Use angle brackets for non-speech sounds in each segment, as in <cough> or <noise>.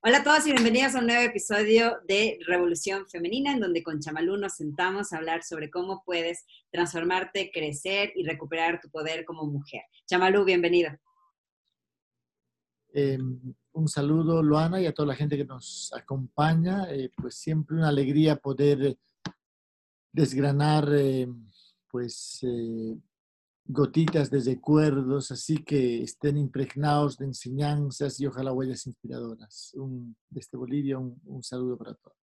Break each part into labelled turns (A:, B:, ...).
A: Hola a todos y bienvenidos a un nuevo episodio de Revolución Femenina, en donde con Chamalú nos sentamos a hablar sobre cómo puedes transformarte, crecer y recuperar tu poder como mujer. Chamalú, bienvenido.
B: Em, un saludo, Luana, y a toda la gente que nos acompaña. Eh, pues siempre una alegría poder desgranar em, pues eh, gotitas de recuerdos, así que estén impregnados de enseñanzas y ojalá huellas inspiradoras. desde Bolivia, un, un saludo para todos.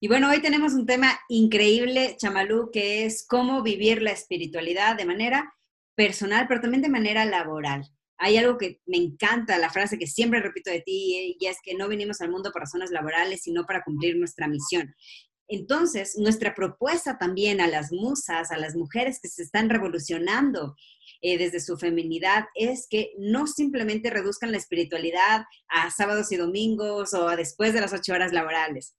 A: Y bueno, hoy tenemos un tema increíble, Chamalú, que es cómo vivir la espiritualidad de manera personal, pero también de manera laboral. Hay algo que me encanta, la frase que siempre repito de ti, y es que no vinimos al mundo para razones laborales, sino para cumplir nuestra misión. Entonces, nuestra propuesta también a las musas, a las mujeres que se están revolucionando eh, desde su feminidad, es que no simplemente reduzcan la espiritualidad a sábados y domingos o a después de las ocho horas laborales,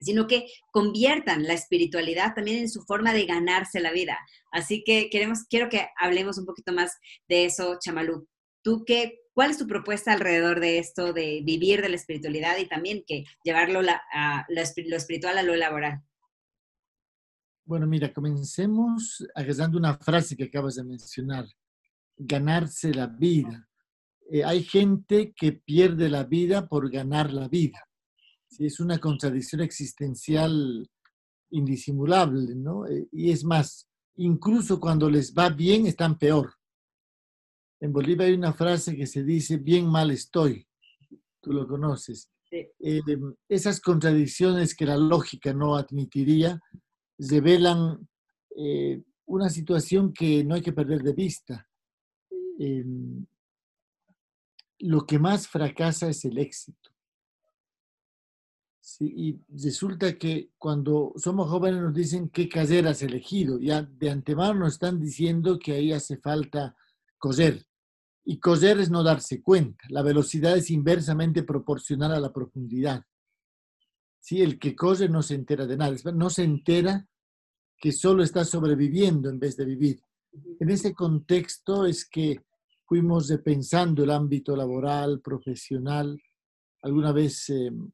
A: sino que conviertan la espiritualidad también en su forma de ganarse la vida. Así que queremos, quiero que hablemos un poquito más de eso, Chamalú. ¿Tú qué, cuál es tu propuesta alrededor de esto, de vivir de la espiritualidad y también que llevarlo a, lo espiritual a lo laboral?
B: Bueno, mira, comencemos agregando una frase que acabas de mencionar, ganarse la vida. Eh, hay gente que pierde la vida por ganar la vida. ¿sí? Es una contradicción existencial indisimulable, ¿no? Eh, y es más, incluso cuando les va bien, están peor. En Bolivia hay una frase que se dice, bien mal estoy. Tú lo conoces. Eh, esas contradicciones que la lógica no admitiría revelan eh, una situación que no hay que perder de vista. Em, lo que más fracasa es el éxito. y resulta que cuando somos jóvenes nos dicen qué carrera has elegido. Ya de antemano nos están diciendo que ahí hace falta coser. Y coser es no darse cuenta. La velocidad es inversamente proporcional a la profundidad. Sí, el que cose no se entera de nada. No se entera que solo está sobreviviendo en vez de vivir. En ese contexto es que fuimos repensando el ámbito laboral, profesional. Alguna vez em,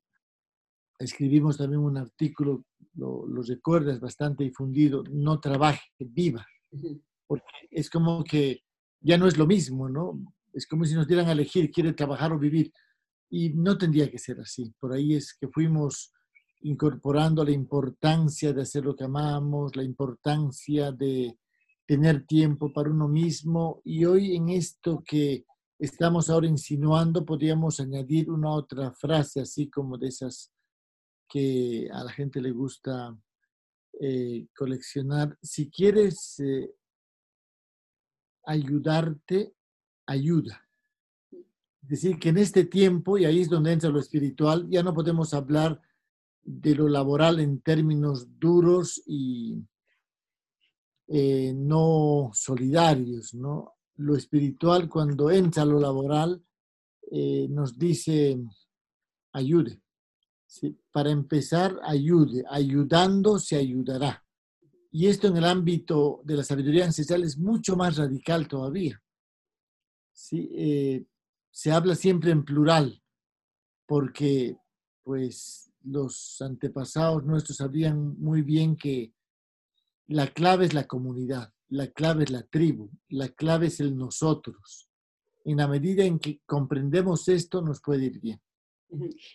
B: escribimos también un artículo, lo, lo recuerdas, bastante difundido, no trabaje, viva. Porque es como que ya no es lo mismo, ¿no? Es como si nos dieran a elegir, quiere trabajar o vivir. Y no tendría que ser así. Por ahí es que fuimos incorporando la importancia de hacer lo que amamos, la importancia de tener tiempo para uno mismo. Y hoy en esto que estamos ahora insinuando, podríamos añadir una otra frase, así como de esas que a la gente le gusta eh, coleccionar. Si quieres eh, ayudarte ayuda. Es decir, que en este tiempo, y ahí es donde entra lo espiritual, ya no podemos hablar de lo laboral en términos duros y eh, no solidarios, ¿no? Lo espiritual, cuando entra lo laboral, eh, nos dice, ayude. Para empezar, ayude. Ayudando se ayudará. Y esto en el ámbito de la sabiduría ancestral es mucho más radical todavía. Eh, se habla siempre en plural, porque pues los antepasados nuestros sabían muy bien que la clave es la comunidad, la clave es la tribu, la clave es el nosotros. En la medida en que comprendemos esto, nos puede ir bien.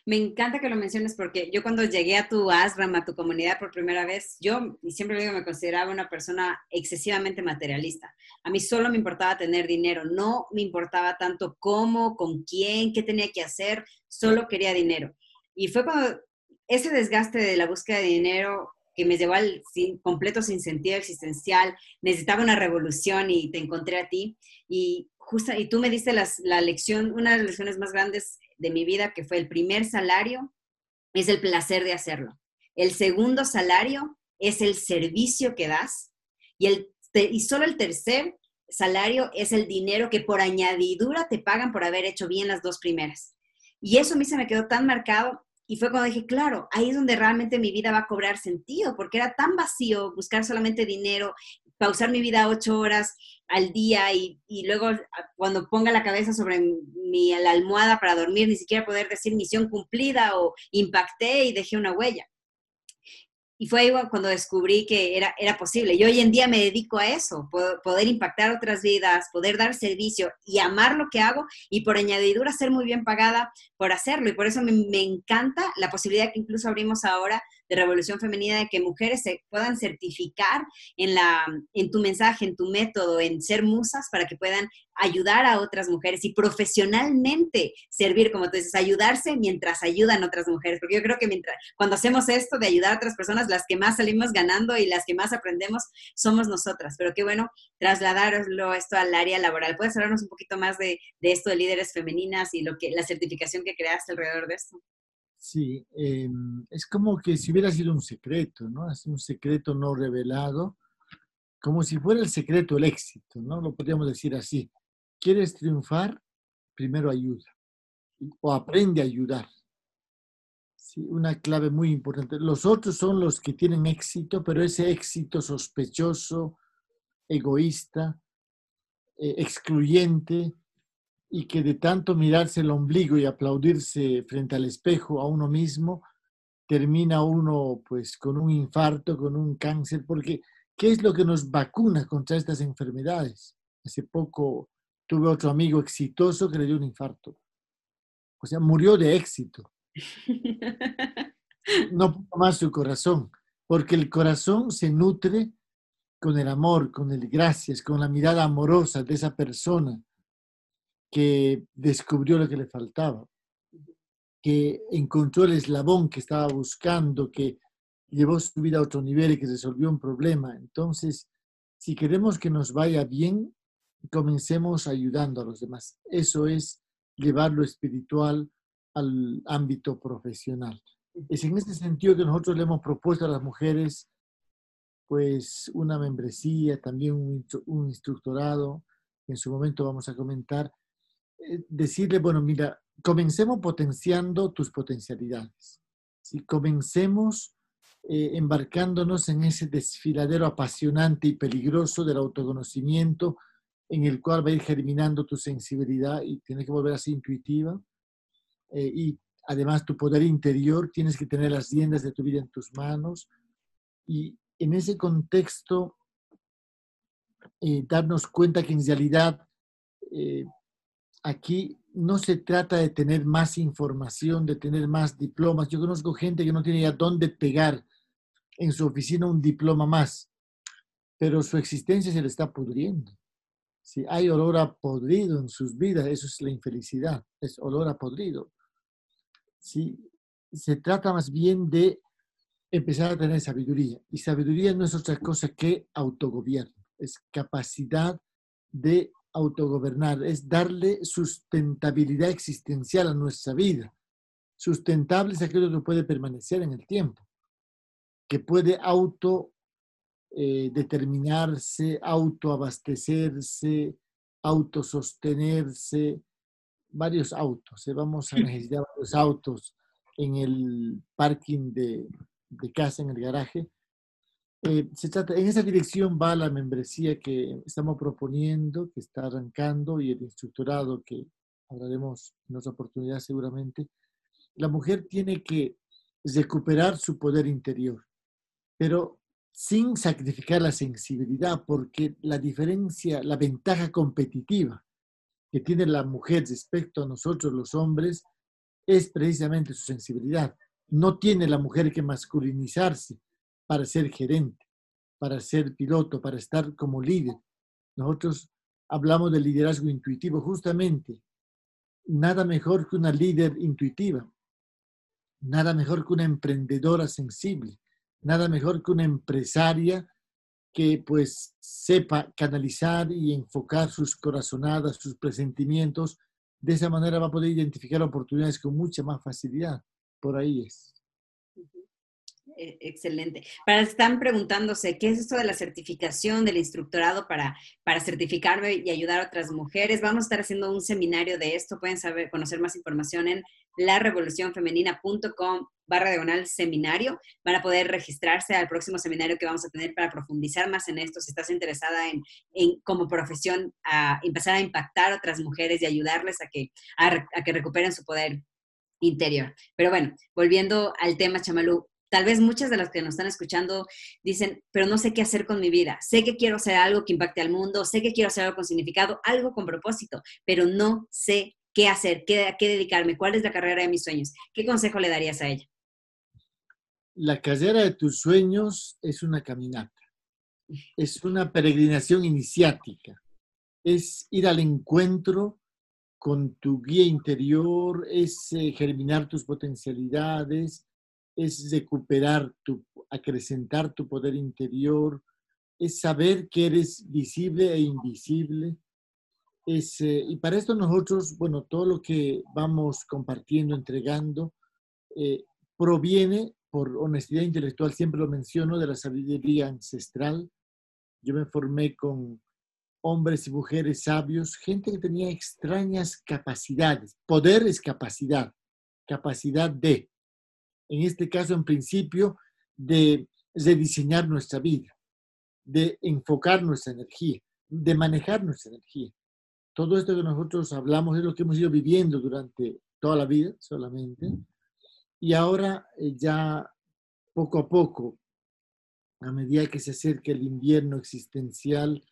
A: Me encanta que lo menciones porque yo cuando llegué a tu ASRAM, a tu comunidad por primera vez, yo, y siempre digo, me consideraba una persona excesivamente materialista. A mí solo me importaba tener dinero, no me importaba tanto cómo, con quién, qué tenía que hacer, solo quería dinero. Y fue cuando ese desgaste de la búsqueda de dinero que me llevó al sin, completo sin sentido existencial, necesitaba una revolución y te encontré a ti. Y, justo, y tú me diste las, la lección, una de las lecciones más grandes de mi vida, que fue el primer salario, es el placer de hacerlo. El segundo salario es el servicio que das. Y, el, y solo el tercer salario es el dinero que por añadidura te pagan por haber hecho bien las dos primeras. Y eso a mí se me quedó tan marcado y fue cuando dije, claro, ahí es donde realmente mi vida va a cobrar sentido, porque era tan vacío buscar solamente dinero, pausar mi vida ocho horas al día y, luego cuando ponga la cabeza sobre mi, la almohada para dormir, ni siquiera poder decir misión cumplida o impacté y dejé una huella. Y fue ahí cuando descubrí que era, era posible. Y hoy en día me dedico a eso, poder impactar otras vidas, poder dar servicio y amar lo que hago y por añadidura ser muy bien pagada por hacerlo. Y por eso me, me encanta la posibilidad que incluso abrimos ahora de Revolución Femenina, de que mujeres se puedan certificar en, la, en tu mensaje, en tu método, en ser musas para que puedan ayudar a otras mujeres y profesionalmente servir, como tú dices, ayudarse mientras ayudan otras mujeres. Porque yo creo que mientras, cuando hacemos esto de ayudar a otras personas, las que más salimos ganando y las que más aprendemos somos nosotras. Pero qué bueno trasladarlo esto al área laboral. ¿Puedes hablarnos un poquito más de, de esto de líderes femeninas y lo que, la certificación que creaste alrededor de esto?
B: Sí, em, es como que si hubiera sido un secreto, ¿no? Es un secreto no revelado, como si fuera el secreto el éxito, ¿no? Lo podríamos decir así. ¿Quieres triunfar? Primero ayuda o aprende a ayudar. Sí, una clave muy importante. Los otros son los que tienen éxito, pero ese éxito sospechoso, egoísta, eh, excluyente, y que de tanto mirarse el ombligo y aplaudirse frente al espejo a uno mismo, termina uno pues con un infarto, con un cáncer, porque ¿qué es lo que nos vacuna contra estas enfermedades? Hace poco tuve otro amigo exitoso que le dio un infarto. O sea, murió de éxito. <laughs> No pudo más su corazón, porque el corazón se nutre con el amor, con el gracias, con la mirada amorosa de esa persona que descubrió lo que le faltaba, que encontró el eslabón que estaba buscando, que llevó su vida a otro nivel y que resolvió un problema. Entonces, si queremos que nos vaya bien, comencemos ayudando a los demás. Eso es llevar lo espiritual al ámbito profesional. Es en ese sentido que nosotros le hemos propuesto a las mujeres pues una membresía, también un, un instructorado, en su momento vamos a comentar, decirle, bueno, mira, comencemos potenciando tus potencialidades. Si comencemos eh, embarcándonos en ese desfiladero apasionante y peligroso del autoconocimiento, en el cual va a ir germinando tu sensibilidad y tienes que volver así intuitiva. Eh, y además tu poder interior, tienes que tener las riendas de tu vida en tus manos. Y en ese contexto, darnos cuenta que en realidad aquí no se trata de tener más información, de tener más diplomas. Yo conozco gente que no tiene ya dónde pegar en su oficina un diploma más, pero su existencia se le está pudriendo. Si hay olor a podrido en sus vidas, eso es la infelicidad, es olor a podrido. Si se trata más bien de empezar a tener sabiduría. Y sabiduría no es otra cosa que autogobierno, es capacidad de autogobernar, es darle sustentabilidad existencial a nuestra vida. Sustentable es aquello que puede permanecer en el tiempo, que puede auto eh, determinarse, autoabastecerse, autosostenerse, varios autos. ¿eh? Vamos a necesitar varios autos en el parking de, de casa, en el garaje, eh, se trata, en esa dirección va la membresía que estamos proponiendo, que está arrancando, y el instructorado que hablaremos en otra oportunidad seguramente. La mujer tiene que recuperar su poder interior, pero sin sacrificar la sensibilidad, porque la diferencia, la ventaja competitiva que tiene la mujer respecto a nosotros los hombres es precisamente su sensibilidad. No tiene la mujer que masculinizarse, para ser gerente, para ser piloto, para estar como líder. Nosotros hablamos de liderazgo intuitivo, justamente. Nada mejor que una líder intuitiva, nada mejor que una emprendedora sensible, nada mejor que una empresaria que pues sepa canalizar y enfocar sus corazonadas, sus presentimientos. De esa manera va a poder identificar oportunidades con mucha más facilidad. Por ahí es.
A: E, excelente. Para están preguntándose, ¿qué es esto de la certificación del instructorado para, para certificarme y ayudar a otras mujeres? Vamos a estar haciendo un seminario de esto. Pueden saber, conocer más información en larevolucionfemenina.com barra diagonal seminario. Van a poder registrarse al próximo seminario que vamos a tener para profundizar más en esto. Si estás interesada en, en como profesión, a empezar a impactar a otras mujeres y ayudarles a que, a, que recuperen su poder interior. Pero bueno, volviendo al tema, Chamalú, tal vez muchas de las que nos están escuchando dicen, pero no sé qué hacer con mi vida. Sé que quiero hacer algo que impacte al mundo, sé que quiero hacer algo con significado, algo con propósito, pero no sé qué hacer, qué, a qué dedicarme, cuál es la carrera de mis sueños. ¿Qué consejo le darías a ella?
B: La carrera de tus sueños es una caminata, es una peregrinación iniciática, es ir al encuentro con tu guía interior, es eh, germinar tus potencialidades, es recuperar tu, acrecentar tu poder interior, es saber que eres visible e invisible. Es, eh, y para esto nosotros, bueno, todo lo que vamos compartiendo, entregando, eh, proviene, por honestidad intelectual, siempre lo menciono, de la sabiduría ancestral. Yo me formé con hombres y mujeres sabios, gente que tenía extrañas capacidades. Poder es capacidad, capacidad de en este caso en principio, de rediseñar nuestra vida, de enfocar nuestra energía, de manejar nuestra energía. Todo esto que nosotros hablamos es lo que hemos ido viviendo durante toda la vida solamente. Y ahora eh, ya poco a poco, a medida que se acerca el invierno existencial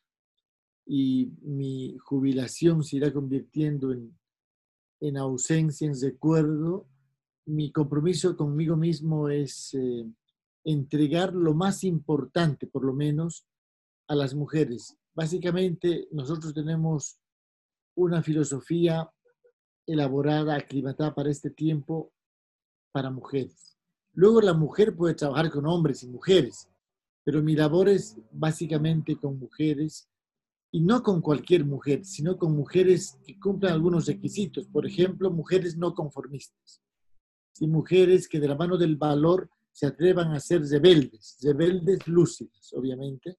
B: y mi jubilación se irá convirtiendo en, en ausencia, en recuerdo, mi compromiso conmigo mismo es eh, entregar lo más importante, por lo menos, a las mujeres. Básicamente, nosotros tenemos una filosofía elaborada, aclimatada para este tiempo, para mujeres. Luego la mujer puede trabajar con hombres y mujeres, pero mi labor es básicamente con mujeres y no con cualquier mujer, sino con mujeres que cumplan algunos requisitos. Por ejemplo, mujeres no conformistas y mujeres que de la mano del valor se atrevan a ser rebeldes, rebeldes lúcidas, obviamente,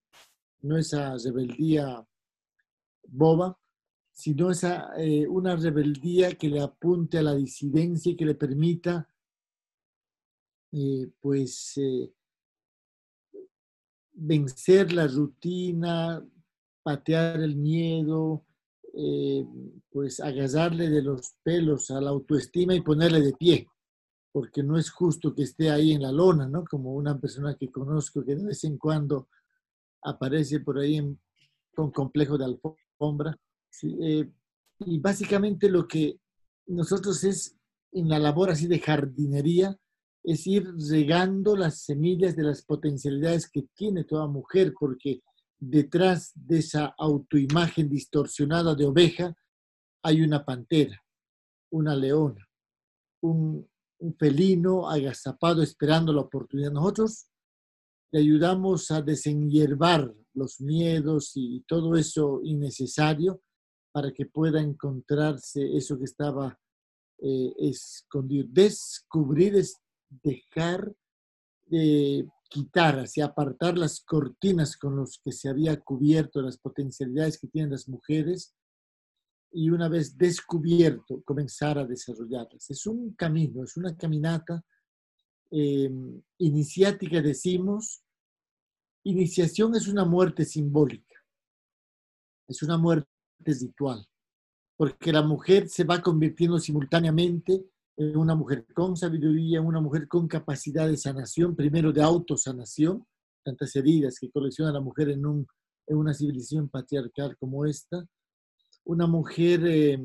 B: no esa rebeldía boba, sino esa, eh, una rebeldía que le apunte a la disidencia y que le permita, eh, pues, eh, vencer la rutina, patear el miedo, pues agarrarle de los pelos a la autoestima y ponerle de pie porque no es justo que esté ahí en la lona, ¿no? Como una persona que conozco que de vez en cuando aparece por ahí con complejo de alfombra. Eh, y básicamente lo que nosotros es en la labor así de jardinería, es ir regando las semillas de las potencialidades que tiene toda mujer, porque detrás de esa autoimagen distorsionada de oveja hay una pantera, una leona, un, un felino agazapado esperando la oportunidad. Nosotros le ayudamos a desenhiervar los miedos y todo eso innecesario para que pueda encontrarse eso que estaba eh, escondido. Descubrir es dejar de quitar, así apartar las cortinas con los que se había cubierto las potencialidades que tienen las mujeres y una vez descubierto, comenzar a desarrollarlas. Es un camino, es una caminata em, iniciática, decimos. Iniciación es una muerte simbólica, es una muerte ritual, porque la mujer se va convirtiendo simultáneamente en una mujer con sabiduría, una mujer con capacidad de sanación, primero de autosanación, tantas heridas que colecciona la mujer en, un, en una civilización patriarcal como esta, una mujer eh,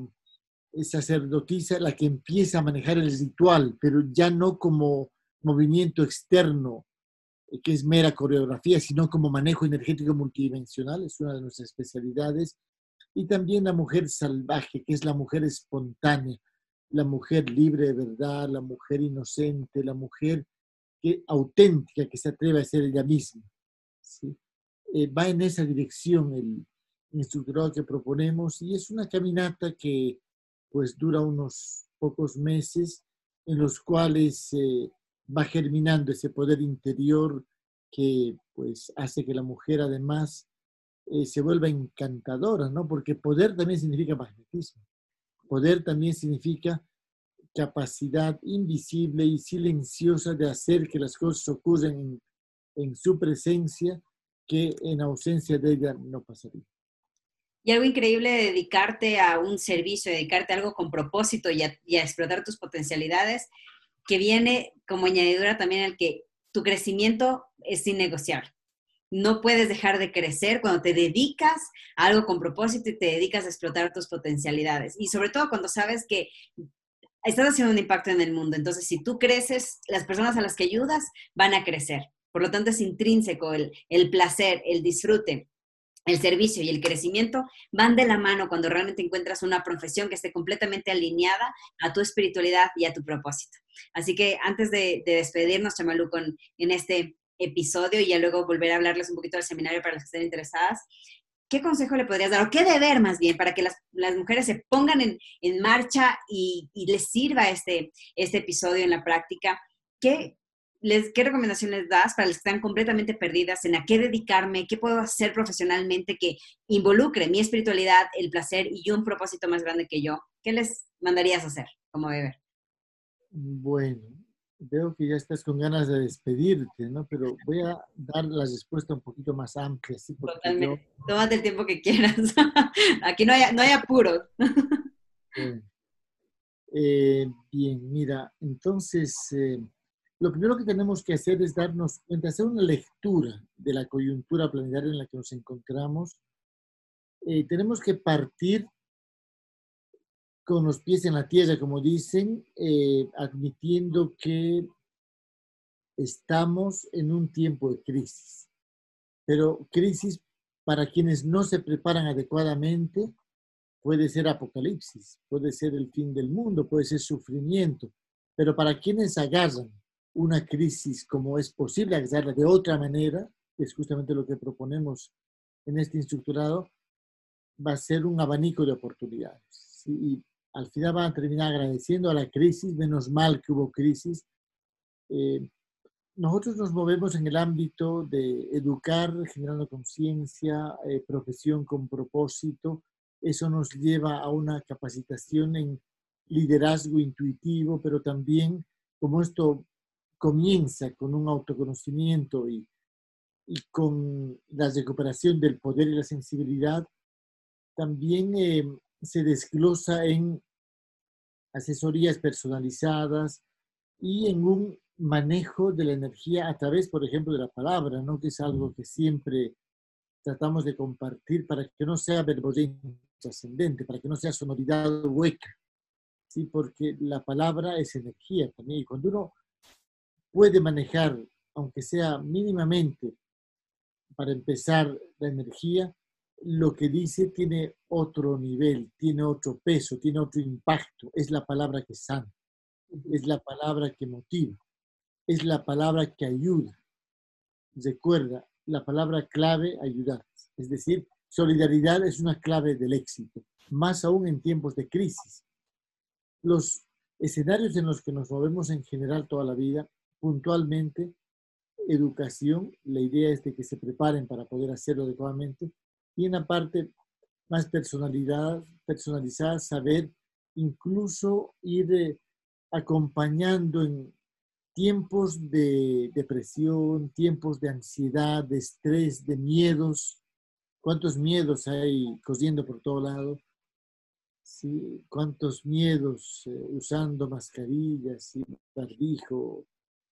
B: sacerdotisa la que empieza a manejar el ritual, pero ya no como movimiento externo, eh, que es mera coreografía, sino como manejo energético multidimensional, es una de nuestras especialidades. Y también la mujer salvaje, que es la mujer espontánea, la mujer libre de verdad, la mujer inocente, la mujer que, auténtica, que se atreve a ser ella misma. Eh, va en esa dirección el, instructorado que proponemos y es una caminata que pues dura unos pocos meses en los cuales va germinando ese poder interior que pues hace que la mujer además eh, se vuelva encantadora, ¿no? Porque poder también significa magnetismo. Poder también significa capacidad invisible y silenciosa de hacer que las cosas ocurran en, su presencia que en ausencia de ella no pasaría.
A: Algo increíble de dedicarte a un servicio, dedicarte a algo con propósito y a, y a explotar tus potencialidades, que viene como añadidura también al que tu crecimiento es innegociable. No puedes dejar de crecer cuando te dedicas a algo con propósito y te dedicas a explotar tus potencialidades. Y sobre todo cuando sabes que estás haciendo un impacto en el mundo. Entonces, si tú creces, las personas a las que ayudas van a crecer. Por lo tanto, es intrínseco el, el placer, el disfrute, el servicio y el crecimiento van de la mano cuando realmente encuentras una profesión que esté completamente alineada a tu espiritualidad y a tu propósito. Así que antes de, despedirnos, Chamalu, en este episodio y ya luego volver a hablarles un poquito del seminario para las que estén interesadas, ¿qué consejo le podrías dar o qué deber más bien para que las, mujeres se pongan en, marcha y, les sirva este, este episodio en la práctica? ¿Qué, les, ¿Qué recomendaciones das para las que están completamente perdidas en a qué dedicarme, qué puedo hacer profesionalmente que involucre mi espiritualidad, el placer y un propósito más grande que yo? ¿Qué les mandarías hacer como deber?
B: Bueno, veo que ya estás con ganas de despedirte, ¿no? Pero voy a dar la respuesta un poquito más amplia. ¿sí?
A: Totalmente. Tómate el tiempo que quieras. <laughs> Aquí no hay, no hay apuros.
B: Eh, bien, mira, entonces, eh, lo primero que tenemos que hacer es darnos cuenta, hacer una lectura de la coyuntura planetaria en la que nos encontramos. Eh, tenemos que partir con los pies en la tierra, como dicen, eh, admitiendo que estamos en un tiempo de crisis. Pero crisis para quienes no se preparan adecuadamente puede ser apocalipsis, puede ser el fin del mundo, puede ser sufrimiento. Pero para quienes agarran una crisis como es posible agarrarla de otra manera, que es justamente lo que proponemos en este instructorado, va a ser un abanico de oportunidades. Y al final van a terminar agradeciendo a la crisis, menos mal que hubo crisis. Eh, nosotros nos movemos en el ámbito de educar, generando conciencia, eh, profesión con propósito. Eso nos lleva a una capacitación en liderazgo intuitivo, pero también como esto comienza con un autoconocimiento y, y con la recuperación del poder y la sensibilidad, también eh, se desglosa en asesorías personalizadas y en un manejo de la energía a través, por ejemplo, de la palabra, ¿no? que es algo que siempre tratamos de compartir para que no sea verborrea trascendente, para que no sea sonoridad hueca, ¿sí? porque la palabra es energía también. Y cuando uno puede manejar, aunque sea mínimamente, para empezar la energía, lo que dice tiene otro nivel, tiene otro peso, tiene otro impacto. Es la palabra que sana, es la palabra que motiva, es la palabra que ayuda. Recuerda, la palabra clave, ayudar. Es decir, solidaridad es una clave del éxito, más aún en tiempos de crisis. Los escenarios en los que nos movemos en general toda la vida, puntualmente, educación, la idea es de que se preparen para poder hacerlo adecuadamente, y en la parte más personalidad, personalizada, saber incluso ir eh, acompañando en tiempos de depresión, tiempos de ansiedad, de estrés, de miedos. ¿Cuántos miedos hay corriendo por todo lado? ¿Sí? ¿Cuántos miedos eh, usando mascarillas y barbijo?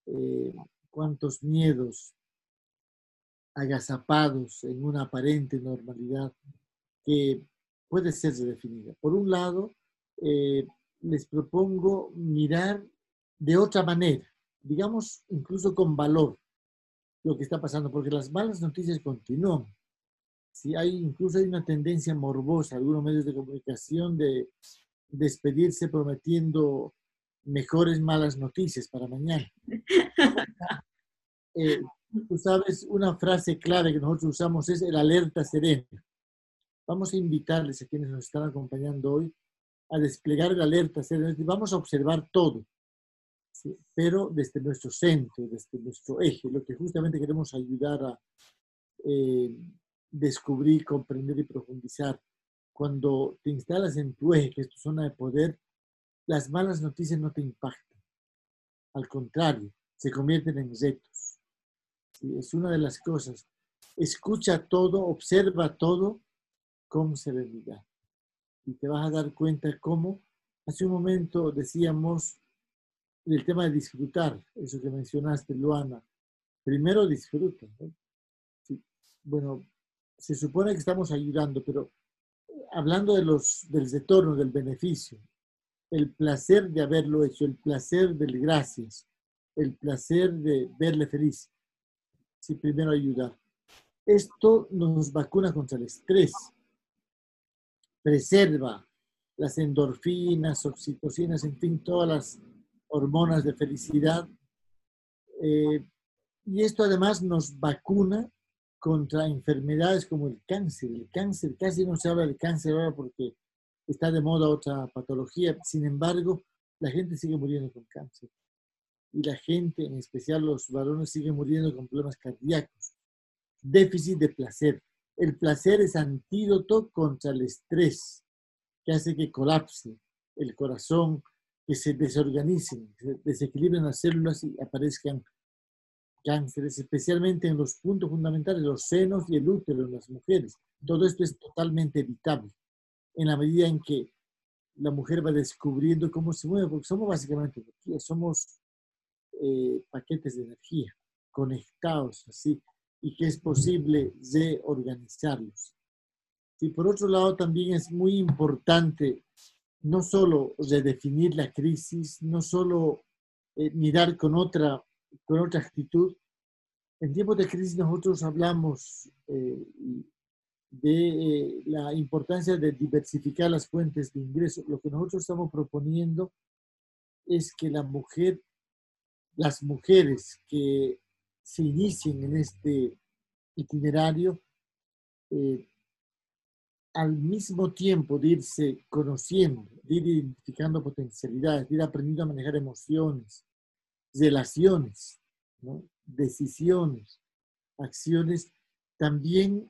B: Eh, ¿Cuántos miedos agazapados en una aparente normalidad que puede ser definida. Por un lado, eh, les propongo mirar de otra manera, digamos incluso con valor, lo que está pasando, porque las malas noticias continúan. Si hay, incluso hay una tendencia morbosa, algunos medios de comunicación, de despedirse prometiendo mejores malas noticias para mañana. <laughs> Eh, tú sabes, una frase clave que nosotros usamos es el alerta serena. Vamos a invitarles a quienes nos están acompañando hoy a desplegar el alerta serena. Vamos a observar todo, pero desde nuestro centro, desde nuestro eje, lo que justamente queremos ayudar a eh, descubrir, comprender y profundizar. Cuando te instalas en tu eje, que es tu zona de poder, las malas noticias no te impactan. Al contrario, se convierten en retos. Es una de las cosas. Escucha todo, observa todo con serenidad. Y te vas a dar cuenta cómo, hace un momento decíamos, el tema de disfrutar, eso que mencionaste, Luana. Primero disfruta. Bueno, se supone que estamos ayudando, pero hablando de los, del retorno, del beneficio, el placer de haberlo hecho, el placer del gracias, el placer de verle feliz. Sí, primero ayudar. Esto nos vacuna contra el estrés, preserva las endorfinas, oxitocinas, en fin, todas las hormonas de felicidad. Eh, y esto además nos vacuna contra enfermedades como el cáncer. El cáncer, casi no se habla del cáncer ahora porque está de moda otra patología. Sin embargo, la gente sigue muriendo con cáncer. Y la gente, en especial los varones, siguen muriendo con problemas cardíacos. Déficit de placer. El placer es antídoto contra el estrés, que hace que colapse el corazón, que se desorganicen, se desequilibren las células y aparezcan cánceres, especialmente en los puntos fundamentales, los senos y el útero en las mujeres. Todo esto es totalmente evitable en la medida en que la mujer va descubriendo cómo se mueve, porque somos básicamente energía, somos eh, paquetes de energía conectados así, y que es posible reorganizarlos. Y por otro lado, también es muy importante no solo redefinir la crisis, no solo eh, mirar con otra, con otra actitud. En tiempos de crisis nosotros hablamos eh, de eh, la importancia de diversificar las fuentes de ingreso. Lo que nosotros estamos proponiendo es que la mujer, las mujeres que se inicien en este itinerario, al mismo tiempo de irse conociendo, de ir identificando potencialidades, de ir aprendiendo a manejar emociones, relaciones, decisiones, acciones, también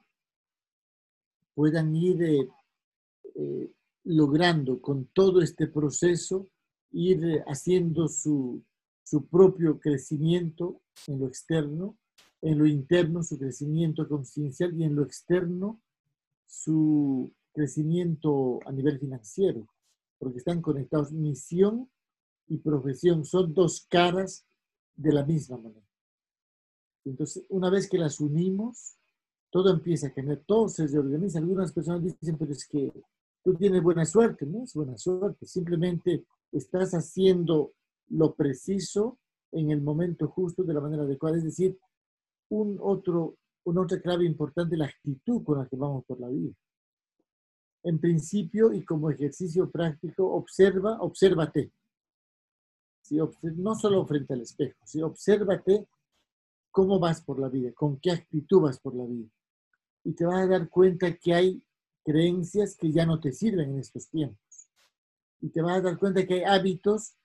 B: puedan ir eh, eh, logrando con todo este proceso, ir eh, haciendo su, su propio crecimiento en lo externo, en lo interno su crecimiento conciencial y en lo externo su crecimiento a nivel financiero, porque están conectados. Misión y profesión son dos caras de la misma manera. Entonces, una vez que las unimos, todo empieza a cambiar, todo se reorganiza. Algunas personas dicen, pero es que tú tienes buena suerte, no es buena suerte, simplemente estás haciendo lo preciso en el momento justo de la manera adecuada. Es decir, un otro una otra clave importante, la actitud con la que vamos por la vida. En principio y como ejercicio práctico, observa, obsérvate. no solo frente al espejo, si obsérvate cómo vas por la vida, con qué actitud vas por la vida. Y te vas a dar cuenta que hay creencias que ya no te sirven en estos tiempos. Y te vas a dar cuenta que hay hábitos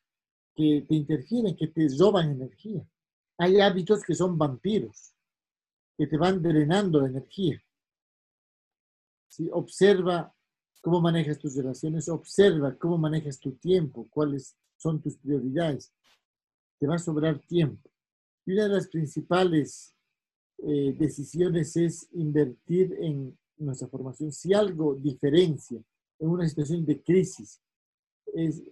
B: que te interfieren, que te roban energía. Hay hábitos que son vampiros que te van drenando la energía. ¿Sí? Observa cómo manejas tus relaciones, observa cómo manejas tu tiempo, cuáles son tus prioridades. Te va a sobrar tiempo. Y una de las principales eh, decisiones es invertir en nuestra formación. Si algo diferencia en una situación de crisis es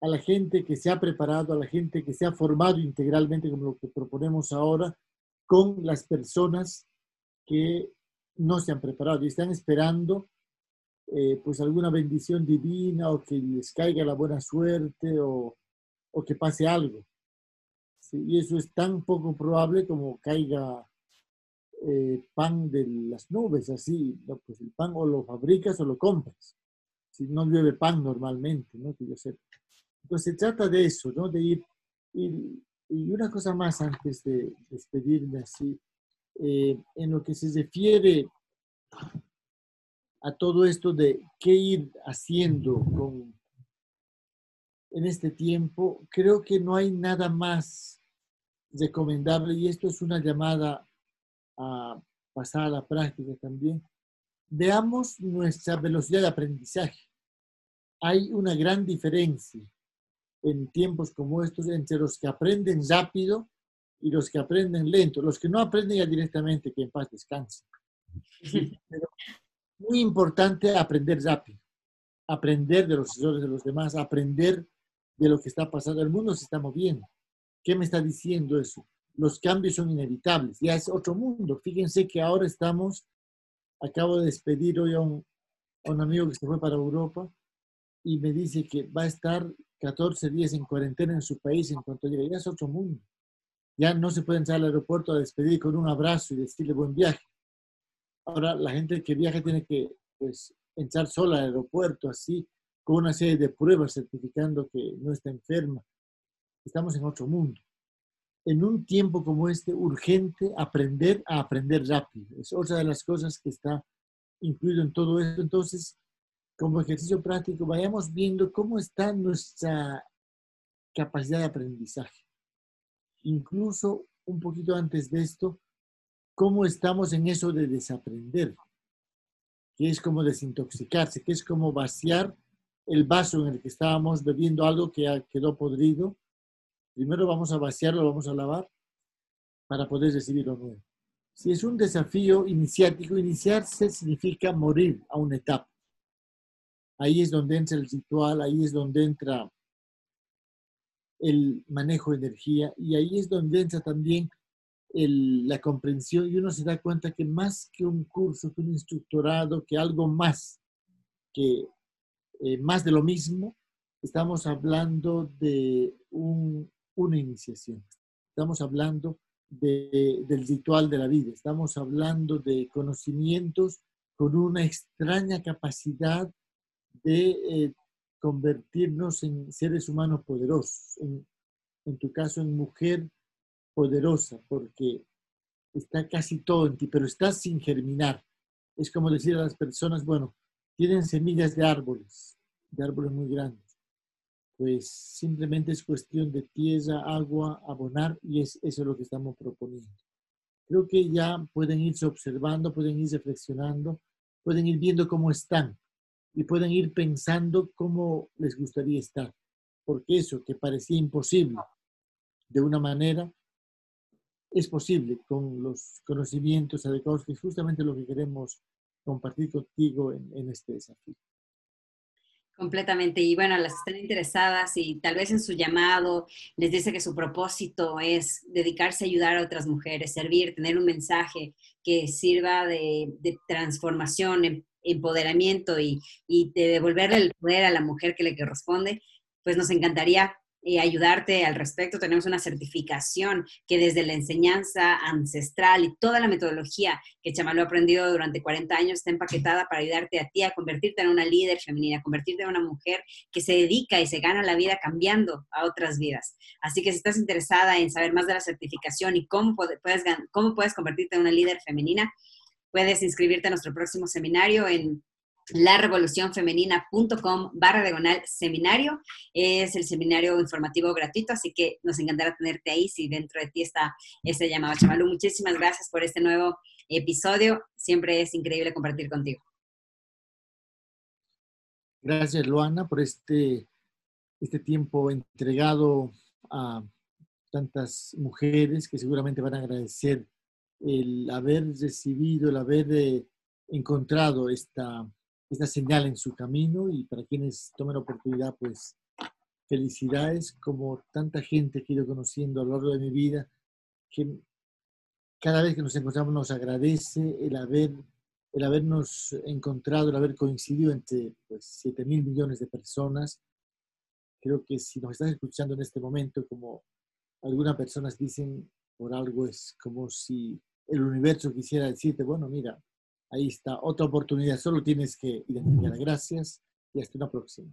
B: a la gente que se ha preparado, a la gente que se ha formado integralmente, como lo que proponemos ahora, con las personas que no se han preparado y están esperando eh, pues alguna bendición divina o que les caiga la buena suerte o, o que pase algo. Y eso es tan poco probable como caiga eh, pan de las nubes, así, pues el pan o lo fabricas o lo compras. Si no llueve pan normalmente, ¿no? Que yo sé. Entonces se trata de eso, ¿no? De ir, ir y una cosa más antes de despedirme así, eh, en lo que se refiere a todo esto de qué ir haciendo con, en este tiempo, creo que no hay nada más recomendable y esto es una llamada a pasar a la práctica también. Veamos nuestra velocidad de aprendizaje. Hay una gran diferencia en tiempos como estos entre los que aprenden rápido y los que aprenden lento. Los que no aprenden ya directamente, que en paz descansen. <laughs> muy importante aprender rápido, aprender de los errores de los demás, aprender de lo que está pasando. El mundo se está moviendo. ¿Qué me está diciendo eso? Los cambios son inevitables, ya es otro mundo. Fíjense que ahora estamos, acabo de despedir hoy a un, amigo que se fue para Europa y me dice que va a estar 14 días en cuarentena en su país en cuanto llegue. Ya es otro mundo. Ya no se puede entrar al aeropuerto a despedir con un abrazo y decirle buen viaje. Ahora la gente que viaja tiene que pues, entrar sola al aeropuerto así, con una serie de pruebas certificando que no está enferma. Estamos en otro mundo. En un tiempo como este, urgente aprender a aprender rápido. Es otra de las cosas que está incluido en todo esto. Entonces, como ejercicio práctico, vayamos viendo cómo está nuestra capacidad de aprendizaje. Incluso un poquito antes de esto, cómo estamos en eso de desaprender, que es como desintoxicarse, que es como vaciar el vaso en el que estábamos bebiendo algo que quedó podrido. Primero vamos a vaciarlo, vamos a lavar para poder recibir lo nuevo. Si es un desafío iniciático, iniciarse significa morir a una etapa. Ahí es donde entra el ritual, ahí es donde entra el manejo de energía y ahí es donde entra también la comprensión y uno se da cuenta que más que un curso, que un instructorado, que algo más, que eh, más de lo mismo, estamos hablando de una iniciación. Estamos hablando del ritual de la vida. Estamos hablando de conocimientos con una extraña capacidad de eh, convertirnos en seres humanos poderosos, en, en tu caso en mujer poderosa, porque está casi todo en ti, pero está sin germinar. Es como decir a las personas, bueno, tienen semillas de árboles, de árboles muy grandes. Pues simplemente es cuestión de tierra, agua, abonar y es eso lo que estamos proponiendo. Creo que ya pueden irse observando, pueden ir reflexionando, pueden ir viendo cómo están y pueden ir pensando cómo les gustaría estar. Porque eso que parecía imposible de una manera, es posible con los conocimientos adecuados, que es justamente lo que queremos compartir contigo en, en este desafío.
A: Completamente. Y bueno, las están interesadas y tal vez en su llamado les dice que su propósito es dedicarse a ayudar a otras mujeres, servir, tener un mensaje que sirva de, de transformación, em, empoderamiento y, y de devolverle el poder a la mujer que le corresponde, pues nos encantaría eh, ayudarte al respecto. Tenemos una certificación que desde la enseñanza ancestral y toda la metodología que Chamaló ha aprendido durante 40 años está empaquetada para ayudarte a ti a convertirte en una líder femenina, convertirte en una mujer que se dedica y se gana la vida cambiando a otras vidas. Así que si estás interesada en saber más de la certificación y cómo puedes, cómo puedes convertirte en una líder femenina, puedes inscribirte a nuestro próximo seminario en larevolucionfemenina.com barra diagonal seminario. Es el seminario informativo gratuito, así que nos encantará tenerte ahí si dentro de ti está ese llamado. Chavalú, muchísimas gracias por este nuevo episodio. Siempre es increíble compartir contigo.
B: Gracias, Luana, por este, este tiempo entregado a tantas mujeres que seguramente van a agradecer el haber recibido, el haber eh, encontrado esta, esta señal en su camino y para quienes tomen la oportunidad, pues felicidades como tanta gente que he ido conociendo a lo largo de mi vida, que cada vez que nos encontramos nos agradece el haber el habernos encontrado, el haber coincidido entre pues, 7 mil millones de personas. Creo que si nos estás escuchando en este momento, como algunas personas dicen, por algo es como si el universo quisiera decirte, bueno, mira, Ahí está, otra oportunidad. Solo tienes que identificar. Gracias y hasta una próxima.